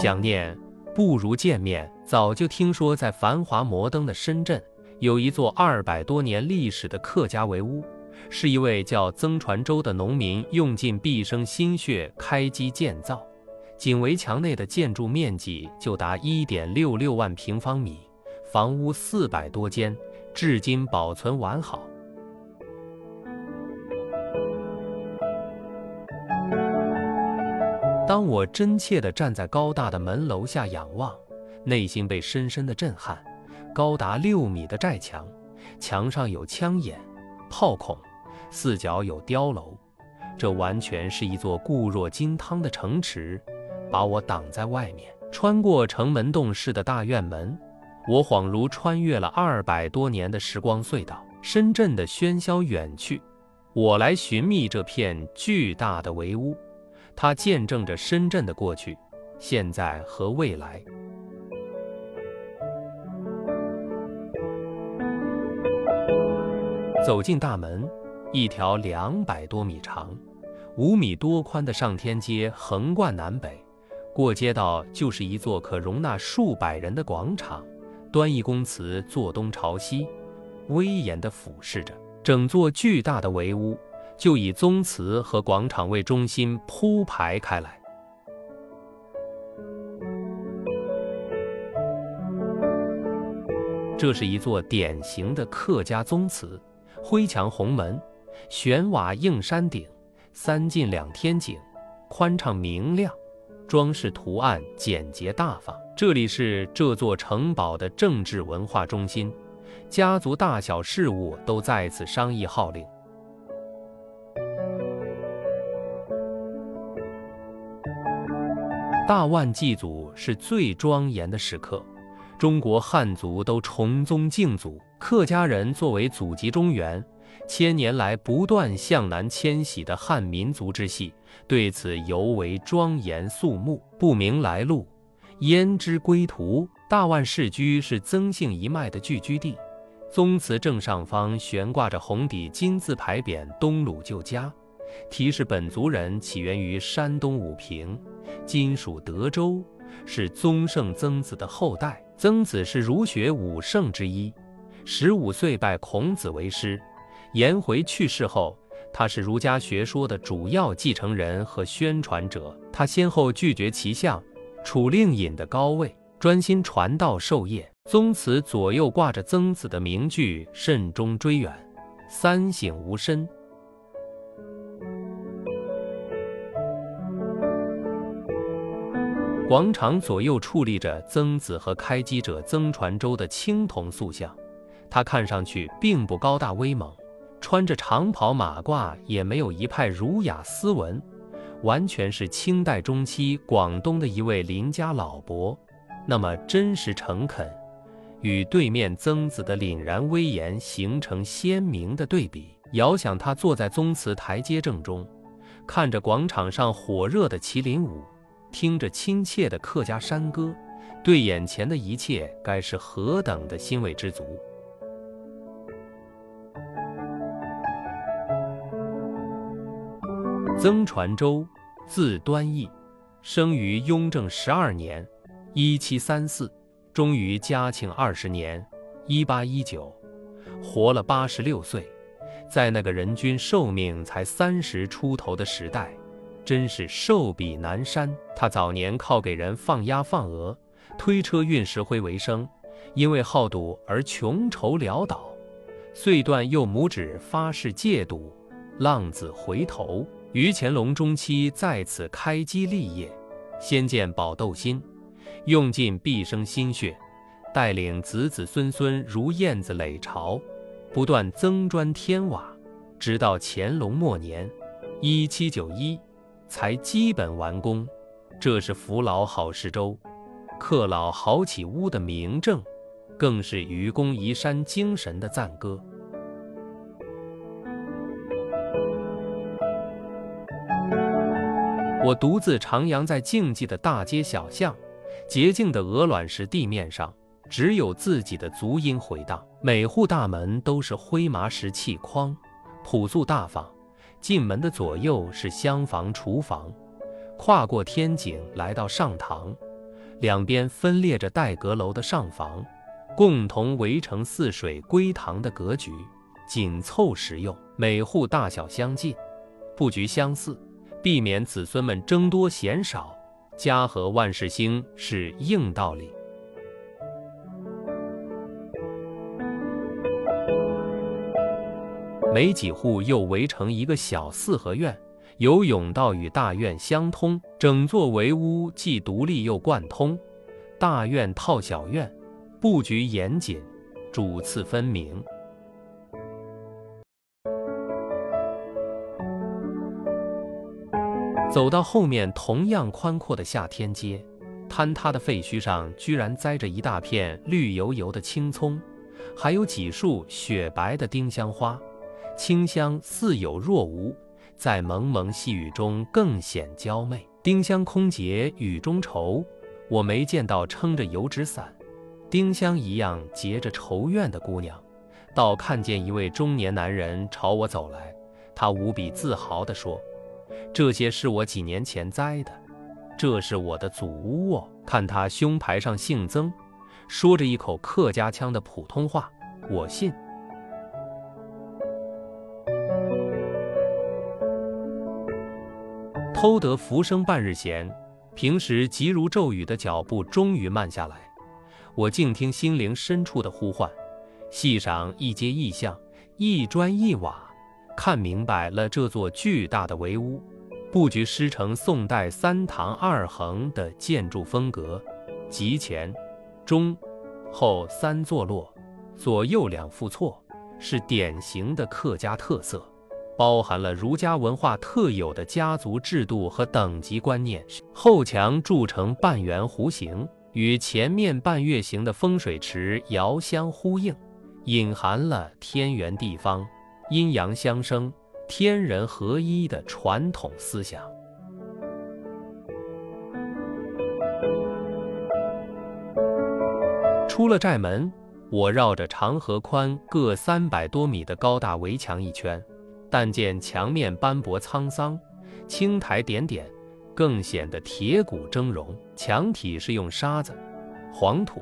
想念不如见面。早就听说，在繁华摩登的深圳，有一座二百多年历史的客家围屋，是一位叫曾传周的农民用尽毕生心血开基建造。仅围墙内的建筑面积就达一点六六万平方米，房屋四百多间，至今保存完好。当我真切地站在高大的门楼下仰望，内心被深深的震撼。高达六米的寨墙，墙上有枪眼、炮孔，四角有碉楼，这完全是一座固若金汤的城池，把我挡在外面。穿过城门洞式的大院门，我恍如穿越了二百多年的时光隧道。深圳的喧嚣远去，我来寻觅这片巨大的围屋。它见证着深圳的过去、现在和未来。走进大门，一条两百多米长、五米多宽的上天街横贯南北，过街道就是一座可容纳数百人的广场。端义公祠坐东朝西，威严地俯视着整座巨大的围屋。就以宗祠和广场为中心铺排开来。这是一座典型的客家宗祠，灰墙红门，悬瓦硬山顶，三进两天井，宽敞明亮，装饰图案简洁大方。这里是这座城堡的政治文化中心，家族大小事务都在此商议号令。大万祭祖是最庄严的时刻，中国汉族都崇宗敬祖，客家人作为祖籍中原、千年来不断向南迁徙的汉民族之系，对此尤为庄严肃穆。不明来路，焉知归途？大万世居是曾姓一脉的聚居地，宗祠正上方悬挂着红底金字牌匾“东鲁旧家”。提示本族人起源于山东武平，今属德州，是宗圣曾子的后代。曾子是儒学五圣之一，十五岁拜孔子为师。颜回去世后，他是儒家学说的主要继承人和宣传者。他先后拒绝齐相、楚令尹的高位，专心传道授业。宗祠左右挂着曾子的名句：“慎终追远，三省吾身。”广场左右矗立着曾子和开基者曾传周的青铜塑像，他看上去并不高大威猛，穿着长袍马褂，也没有一派儒雅斯文，完全是清代中期广东的一位邻家老伯，那么真实诚恳，与对面曾子的凛然威严形成鲜明的对比。遥想他坐在宗祠台阶正中，看着广场上火热的麒麟舞。听着亲切的客家山歌，对眼前的一切该是何等的欣慰之足。曾传周，字端义，生于雍正十二年（一七三四），终于嘉庆二十年（一八一九），活了八十六岁。在那个人均寿命才三十出头的时代。真是寿比南山。他早年靠给人放鸭放鹅、推车运石灰为生，因为好赌而穷愁潦倒，遂断右拇指发誓戒赌。浪子回头，于乾隆中期在此开基立业，先建宝斗心，用尽毕生心血，带领子子孙孙如燕子垒巢，不断增砖添瓦，直到乾隆末年，一七九一。才基本完工，这是扶老好事周、克老好起屋的明证，更是愚公移山精神的赞歌。我独自徜徉在静寂的大街小巷，洁净的鹅卵石地面上，只有自己的足音回荡。每户大门都是灰麻石砌框，朴素大方。进门的左右是厢房、厨房，跨过天井来到上堂，两边分列着带阁楼的上房，共同围成泗水归堂的格局，紧凑实用，每户大小相近，布局相似，避免子孙们争多嫌少。家和万事兴是硬道理。没几户又围成一个小四合院，有甬道与大院相通，整座围屋既独立又贯通。大院套小院，布局严谨，主次分明。走到后面，同样宽阔的夏天街，坍塌的废墟上居然栽着一大片绿油油的青葱，还有几束雪白的丁香花，清香似有若无，在蒙蒙细雨中更显娇媚。丁香空结雨中愁，我没见到撑着油纸伞，丁香一样结着愁怨的姑娘，倒看见一位中年男人朝我走来，他无比自豪地说。这些是我几年前栽的，这是我的祖屋哦。看他胸牌上姓曾，说着一口客家腔的普通话，我信。偷得浮生半日闲，平时急如骤雨的脚步终于慢下来。我静听心灵深处的呼唤，细赏一街一巷、一砖一瓦，看明白了这座巨大的围屋。布局师承宋代三堂二横的建筑风格，即前、中、后三座落，左右两副错，是典型的客家特色，包含了儒家文化特有的家族制度和等级观念。后墙筑成半圆弧形，与前面半月形的风水池遥相呼应，隐含了天圆地方、阴阳相生。天人合一的传统思想。出了寨门，我绕着长和宽各三百多米的高大围墙一圈，但见墙面斑驳沧桑，青苔点点，更显得铁骨峥嵘。墙体是用沙子、黄土、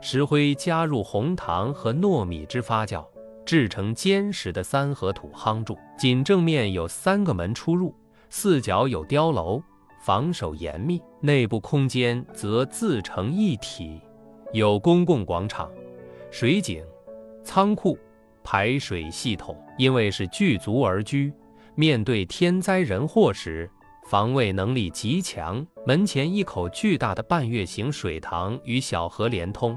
石灰加入红糖和糯米汁发酵。制成坚实的三合土夯筑，仅正面有三个门出入，四角有碉楼，防守严密。内部空间则自成一体，有公共广场、水井、仓库、排水系统。因为是聚族而居，面对天灾人祸时，防卫能力极强。门前一口巨大的半月形水塘与小河连通，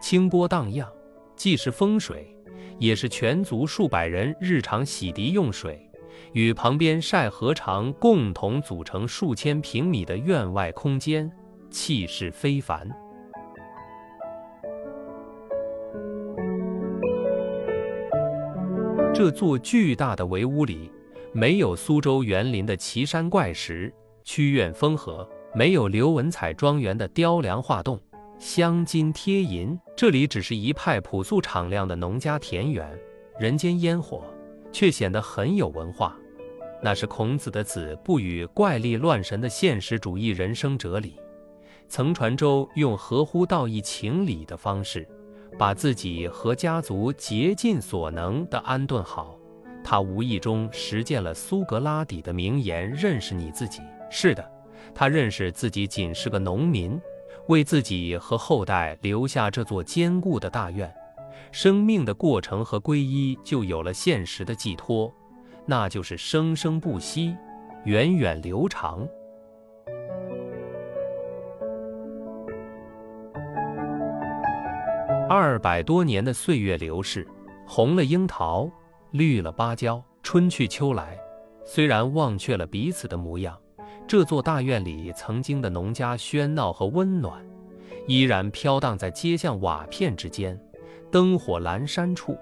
清波荡漾，既是风水。也是全族数百人日常洗涤用水，与旁边晒河场共同组成数千平米的院外空间，气势非凡。这座巨大的围屋里，没有苏州园林的奇山怪石、曲院风荷，没有刘文彩庄园的雕梁画栋。镶金贴银，这里只是一派朴素敞亮的农家田园，人间烟火却显得很有文化。那是孔子的子不语怪力乱神的现实主义人生哲理。曾传周用合乎道义情理的方式，把自己和家族竭尽所能地安顿好。他无意中实践了苏格拉底的名言：“认识你自己。”是的，他认识自己仅是个农民。为自己和后代留下这座坚固的大院，生命的过程和皈依就有了现实的寄托，那就是生生不息，源远流长。二百多年的岁月流逝，红了樱桃，绿了芭蕉，春去秋来，虽然忘却了彼此的模样。这座大院里曾经的农家喧闹和温暖，依然飘荡在街巷瓦片之间。灯火阑珊处，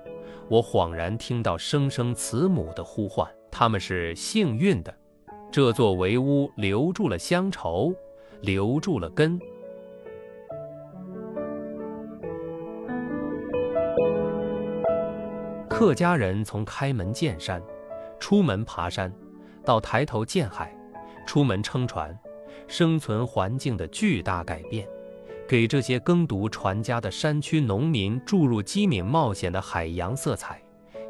我恍然听到声声慈母的呼唤。他们是幸运的，这座围屋留住了乡愁，留住了根。客家人从开门见山，出门爬山，到抬头见海。出门撑船，生存环境的巨大改变，给这些耕读传家的山区农民注入机敏冒险的海洋色彩，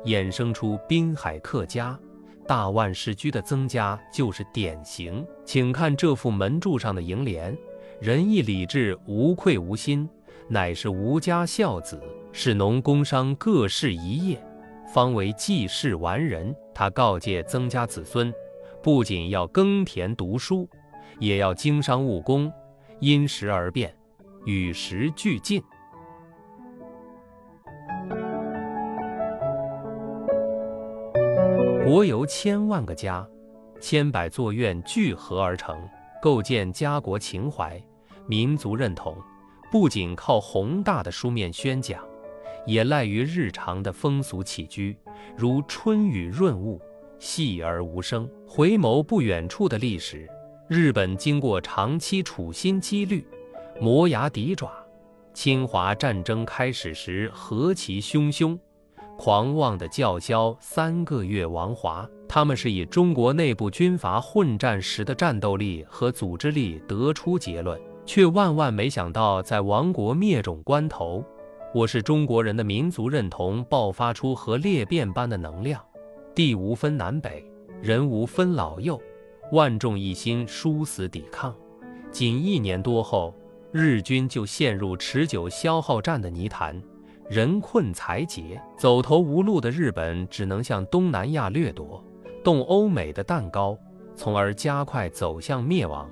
衍生出滨海客家。大万世居的增加就是典型，请看这副门柱上的楹联：“仁义礼智，无愧无心，乃是吾家孝子。是农工商各事一业，方为济世完人。”他告诫曾家子孙，不仅要耕田读书，也要经商务工，因时而变，与时俱进。国由千万个家、千百座院聚合而成，构建家国情怀、民族认同，不仅靠宏大的书面宣讲，也赖于日常的风俗起居，如春雨润物，细而无声。回眸不远处的历史，日本经过长期处心积虑、磨牙抵爪，侵华战争开始时何其汹汹。狂妄的叫嚣三个月亡华，他们是以中国内部军阀混战时的战斗力和组织力得出结论，却万万没想到，在亡国灭种关头，我是中国人的民族认同爆发出和裂变般的能量，地无分南北，人无分老幼，万众一心，殊死抵抗。仅一年多后，日军就陷入持久消耗战的泥潭。人困财竭，走投无路的日本只能向东南亚掠夺，动欧美的蛋糕，从而加快走向灭亡。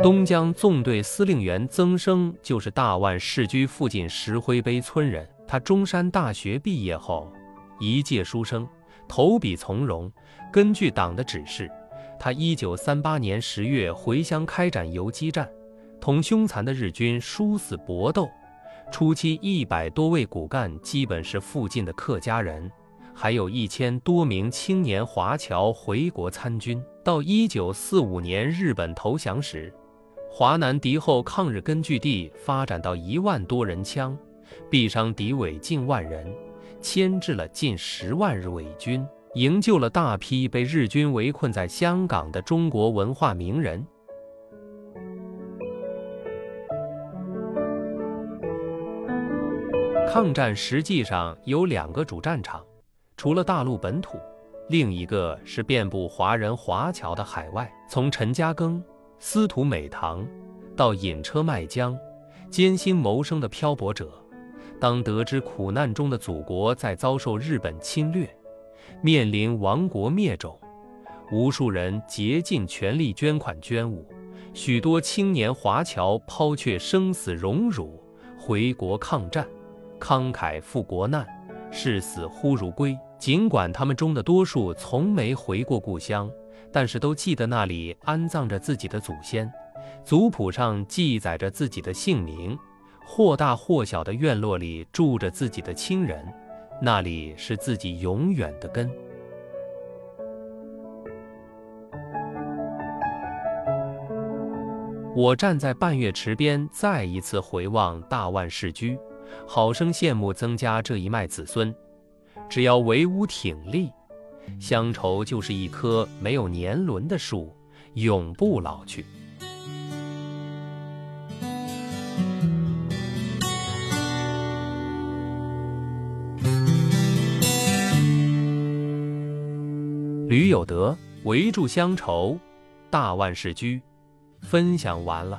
东江纵队司令员曾生就是大万世居附近石灰碑村人。他中山大学毕业后，一介书生，投笔从戎，根据党的指示。他一九三八年十月回乡开展游击战，同凶残的日军殊死搏斗。初期一百多位骨干基本是附近的客家人，还有一千多名青年华侨回国参军。到一九四五年日本投降时，华南敌后抗日根据地发展到一万多人枪，毙伤敌伪近万人，牵制了近十万日伪军。营救了大批被日军围困在香港的中国文化名人。抗战实际上有两个主战场，除了大陆本土，另一个是遍布华人华侨的海外。从陈嘉庚、司徒美堂到引车卖浆、艰辛谋生的漂泊者，当得知苦难中的祖国在遭受日本侵略。面临亡国灭种，无数人竭尽全力捐款捐物，许多青年华侨抛却生死荣辱回国抗战，慷慨赴国难，视死忽如归。尽管他们中的多数从没回过故乡，但是都记得那里安葬着自己的祖先，族谱上记载着自己的姓名，或大或小的院落里住着自己的亲人。那里是自己永远的根。我站在半月池边，再一次回望大万世居，好生羡慕曾家这一脉子孙。只要唯吾挺立，乡愁就是一棵没有年轮的树，永不老去。吕有德围住乡愁，大万事居，分享完了。